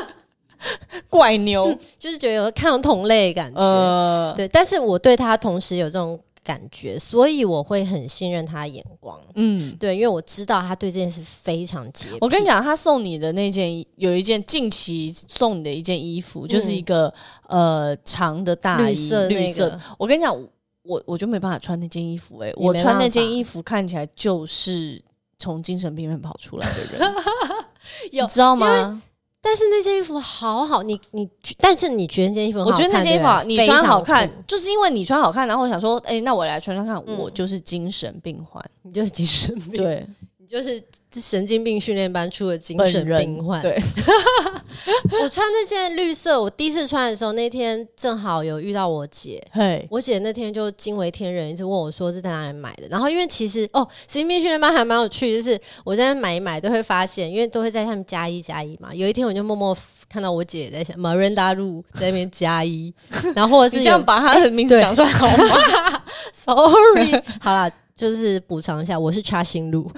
怪牛、嗯，就是觉得有看到同类的感觉。呃，对，但是我对他同时有这种。感觉，所以我会很信任他的眼光。嗯，对，因为我知道他对这件事非常洁癖。我跟你讲，他送你的那件有一件近期送你的一件衣服，嗯、就是一个呃长的大衣，绿色，绿色。我跟你讲，我我就没办法穿那件衣服、欸。哎，我穿那件衣服看起来就是从精神病院跑出来的人，有 你知道吗？但是那件衣服好好，你你，但是你觉得那件衣服好看？我觉得那件衣服好，你穿好看，就是因为你穿好看，然后我想说，哎、欸，那我来穿穿看，嗯、我就是精神病患，你就是精神病，对，你就是。神经病训练班出的精神病患。对，我穿那件绿色，我第一次穿的时候，那天正好有遇到我姐。嘿，我姐那天就惊为天人，一直问我说是在哪里买的。然后因为其实哦，神经病训练班还蛮有趣，就是我在那买一买都会发现，因为都会在他们加一加一嘛。有一天我就默默看到我姐在想 Miranda 路在那边加一，然后或者是这样把她的名字讲出来好吗？Sorry，好啦。就是补偿一下，我是插心路，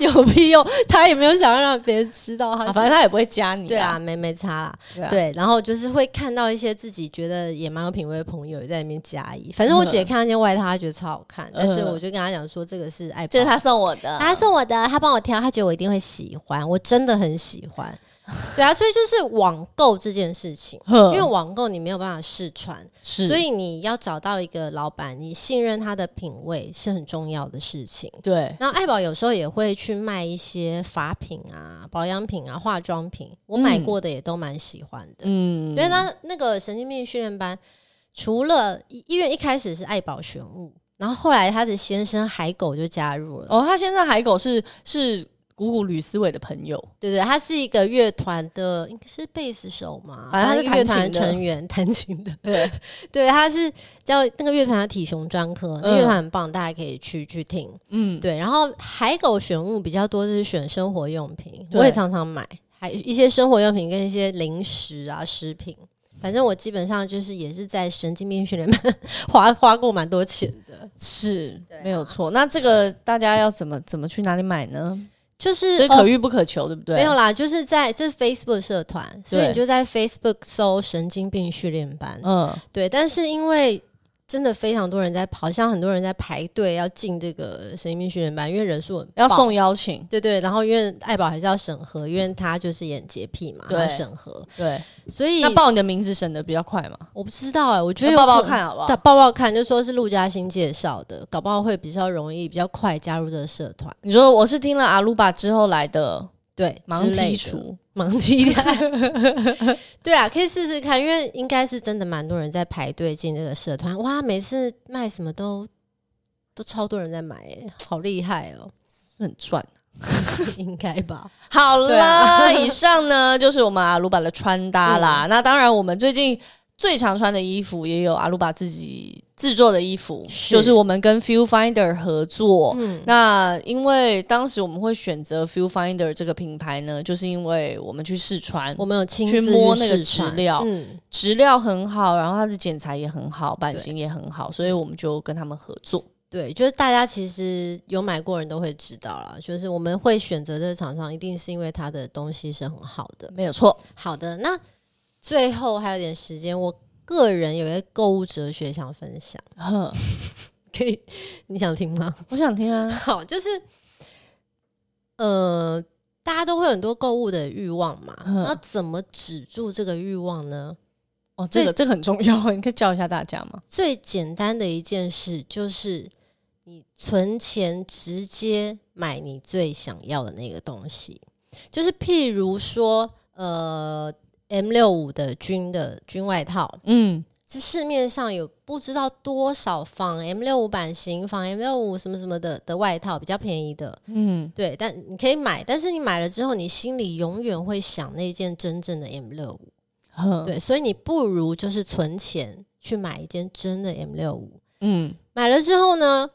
有屁用？他也没有想要让别人知道他，反正他也不会加你。对啊，没没差啦。对，啊、对，然后就是会看到一些自己觉得也蛮有品味的朋友也在里面加一。反正我姐看那件外套，她觉得超好看，但是我就跟她讲说，这个是爱，这是他送我的，他送我的，他帮我挑，他觉得我一定会喜欢，我真的很喜欢。对啊，所以就是网购这件事情，因为网购你没有办法试穿，是，所以你要找到一个老板，你信任他的品味是很重要的事情。对，然后爱宝有时候也会去卖一些法品啊、保养品啊、化妆品，我买过的也都蛮喜欢的。嗯，因为他那个神经病训练班，除了医院一开始是爱宝选物，然后后来他的先生海狗就加入了。哦，他先生海狗是是。鼓舞吕思伟的朋友，对对，他是一个乐团的，应该是贝斯手嘛，反正他是乐团成员，弹琴的。对对，他是叫那个乐团的体熊专科，那乐团很棒，大家可以去去听。嗯，对。然后海狗选物比较多，就是选生活用品，我也常常买，还一些生活用品跟一些零食啊、食品。反正我基本上就是也是在神经病训练班 花花过蛮多钱的，是没有错。那这个大家要怎么怎么去哪里买呢？就是这可遇不可求，哦、对不对？没有啦，就是在这是 Facebook 社团，所以你就在 Facebook 搜神经病训练班。嗯，对。但是因为真的非常多人在，好像很多人在排队要进这个神经病训练班，因为人数很要送邀请，对对。然后因为爱宝还是要审核，因为他就是演洁癖嘛，对，要审核。对，所以那报你的名字审的比较快嘛？我不知道哎、欸，我觉得报报看好不好？报报看，就说是陆嘉欣介绍的，搞不好会比较容易、比较快加入这个社团。你说我是听了阿鲁巴之后来的。对，盲剔除，盲剔 对啊，可以试试看，因为应该是真的蛮多人在排队进这个社团。哇，每次卖什么都都超多人在买，哎，好厉害哦，很赚，应该吧？好了，啊、以上呢就是我们阿鲁巴的穿搭啦。嗯、那当然，我们最近最常穿的衣服也有阿鲁巴自己制作的衣服，是就是我们跟 Feel Finder 合作。嗯，那因为当时我们会选择 Feel Finder 这个品牌呢，就是因为我们去试穿，我们有亲自去摸那个质料，嗯，质料很好，然后它的剪裁也很好，版型也很好，所以我们就跟他们合作。对，就是大家其实有买过人都会知道啦，就是我们会选择这个厂商，一定是因为它的东西是很好的，没有错。好的，那。最后还有点时间，我个人有一个购物哲学想分享，呵可以？你想听吗？我想听啊。好，就是呃，大家都会有很多购物的欲望嘛，那怎么止住这个欲望呢？哦，这个这个很重要，你可以教一下大家吗？最简单的一件事就是，你存钱直接买你最想要的那个东西，就是譬如说，呃。M 六五的军的军外套，嗯，这市面上有不知道多少仿 M 六五版型、仿 M 六五什么什么的的外套，比较便宜的，嗯，对，但你可以买，但是你买了之后，你心里永远会想那件真正的 M 六五，呵对，所以你不如就是存钱去买一件真的 M 六五，嗯，买了之后呢，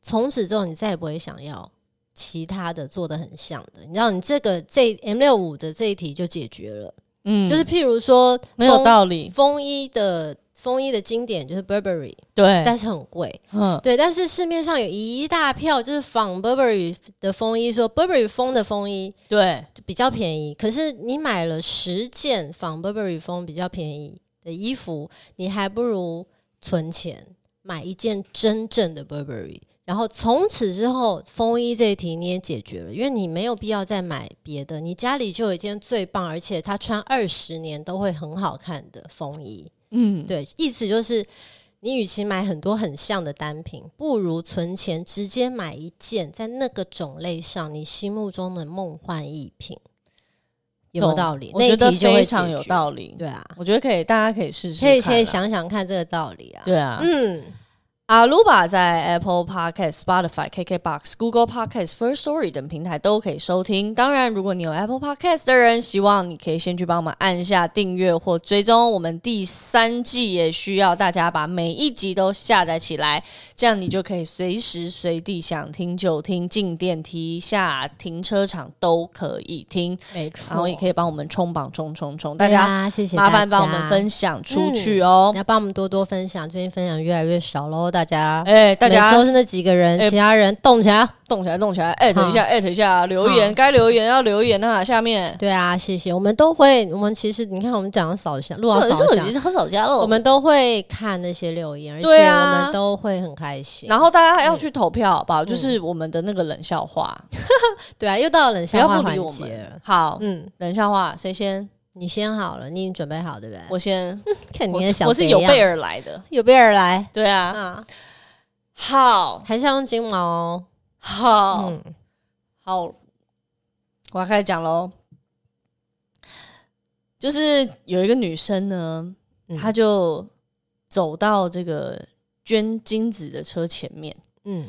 从此之后你再也不会想要其他的做的很像的，你知道，你这个这 M 六五的这一题就解决了。嗯，就是譬如说，没有道理。风衣的风衣的经典就是 Burberry，对，但是很贵，嗯，对。但是市面上有一大票就是仿 Burberry 的风衣，说 Burberry 风的风衣，对，比较便宜。可是你买了十件仿 Burberry 风比较便宜的衣服，你还不如存钱买一件真正的 Burberry。然后从此之后，风衣这一题你也解决了，因为你没有必要再买别的，你家里就有一件最棒，而且它穿二十年都会很好看的风衣。嗯，对，意思就是你与其买很多很像的单品，不如存钱直接买一件在那个种类上你心目中的梦幻一品，有没有道理？我觉得非常有道理。对啊，我觉得可以，大家可以试试，可以先想想看这个道理啊。对啊，嗯。阿鲁巴在 Apple Podcast、Spotify、KKBox、Google Podcast、First Story 等平台都可以收听。当然，如果你有 Apple Podcast 的人，希望你可以先去帮我们按下订阅或追踪。我们第三季也需要大家把每一集都下载起来，这样你就可以随时随地想听就听，进电梯、下停车场都可以听。没错，然后也可以帮我们冲榜冲冲冲！大家谢谢，麻烦帮我们分享出去哦。嗯、要帮我们多多分享，最近分享越来越少喽，大家，哎、欸，大家都是那几个人，欸、其他人动起来，动起来，动起来，艾特一下，艾特一下，留言，该留言 要留言啊，下面。对啊，谢谢，我们都会，我们其实你看，我们讲的扫一下，路上扫一下，很少加了，我们都会看那些留言，而且我们都会很开心。然后大家还要去投票，好不好？就是我们的那个冷笑话，对啊，又到了冷笑话环节了。好，嗯，冷笑话谁先？你先好了，你已经准备好对不对？我先，看你的小，我是有备而来的，有备而来，对啊。好，还是要用金毛哦。好，嗯、好，我要开始讲喽。就是有一个女生呢，嗯、她就走到这个捐精子的车前面。嗯，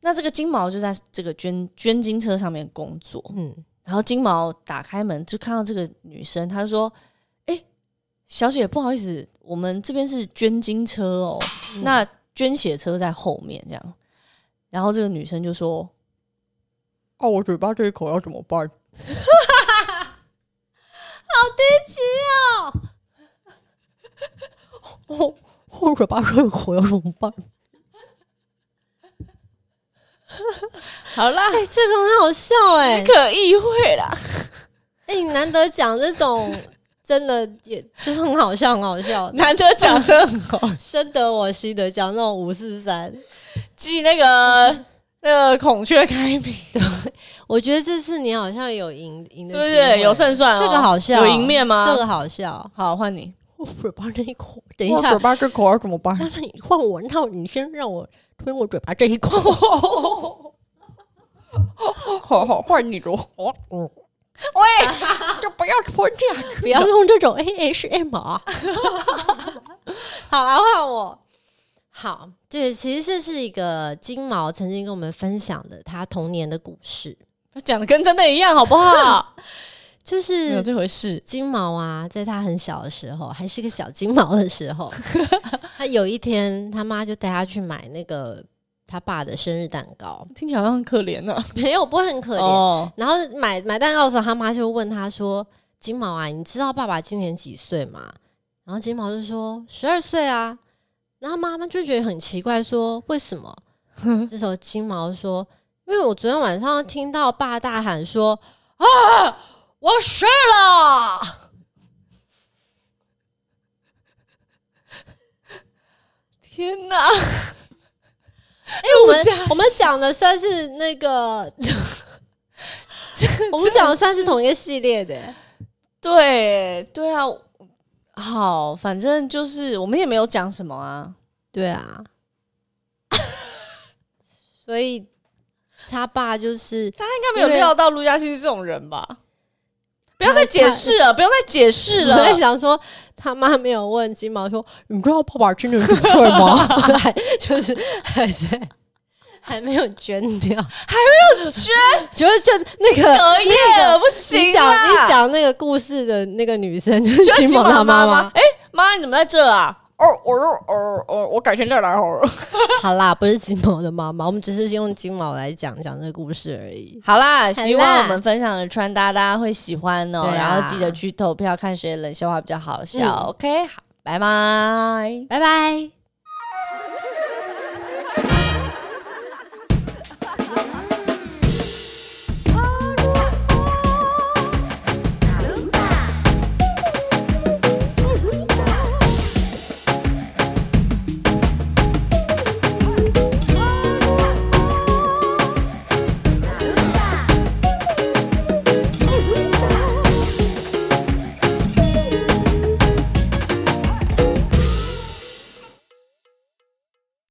那这个金毛就在这个捐捐精车上面工作。嗯，然后金毛打开门就看到这个女生，她就说：“哎、欸，小姐，不好意思，我们这边是捐精车哦。嗯”那捐血车在后面，这样，然后这个女生就说：“哦，我嘴巴这一口要怎么办？” 好低级哦！我我嘴巴这一口要怎么办？好啦，欸、这个很好笑哎、欸，可意会啦。哎、欸，你难得讲这种。真的也真很好笑，很好笑。难得讲真很好，深得我心的讲那种五四三，记那个 那个孔雀开屏。对，我觉得这次你好像有赢赢的，是不是有胜算？这个好笑，有赢面吗？这个好笑。好，换你。我嘴巴这一口，等一下，嘴巴这口要怎么办？那你换我，那你先让我吞我嘴巴这一口。好好，换你咯。嗯。喂，就不要吞下去，不要用这种 ASMR 啊！好，来换我。好，对，其实这是一个金毛曾经跟我们分享的他童年的故事，讲的跟真的一样，好不好？就是有这回事。金毛啊，在他很小的时候，还是个小金毛的时候，他有一天他妈就带他去买那个他爸的生日蛋糕，听起来好像很可怜呢、啊。没有，不会很可怜。哦、然后买买蛋糕的时候，他妈就问他说：“金毛啊，你知道爸爸今年几岁吗？”然后金毛就说：“十二岁啊。”然后妈妈就觉得很奇怪，说：“为什么？” 这时候金毛说：“因为我昨天晚上听到爸大喊说啊，我十二了。”天哪！哎，我们我们讲的算是那个，我们讲的算是同一个系列的。对对啊。好，反正就是我们也没有讲什么啊，对啊，所以他爸就是他应该没有料到陆嘉欣是这种人吧？不要再解释了，不要再解释了。我在想说，他妈没有问金毛说：“你知道爸爸今年几岁吗？” 还就是还在。还没有捐掉，还没有捐，觉得就那个隔夜了、不行你讲你讲那个故事的那个女生就是金毛她妈妈。哎，妈，你怎么在这啊？哦，我说，哦哦，我改天再来好了。好啦，不是金毛的妈妈，我们只是用金毛来讲讲这个故事而已。好啦，希望我们分享的穿搭大家会喜欢哦。啊、然后记得去投票，看谁冷笑话比较好笑。嗯、OK，好，拜拜，拜拜。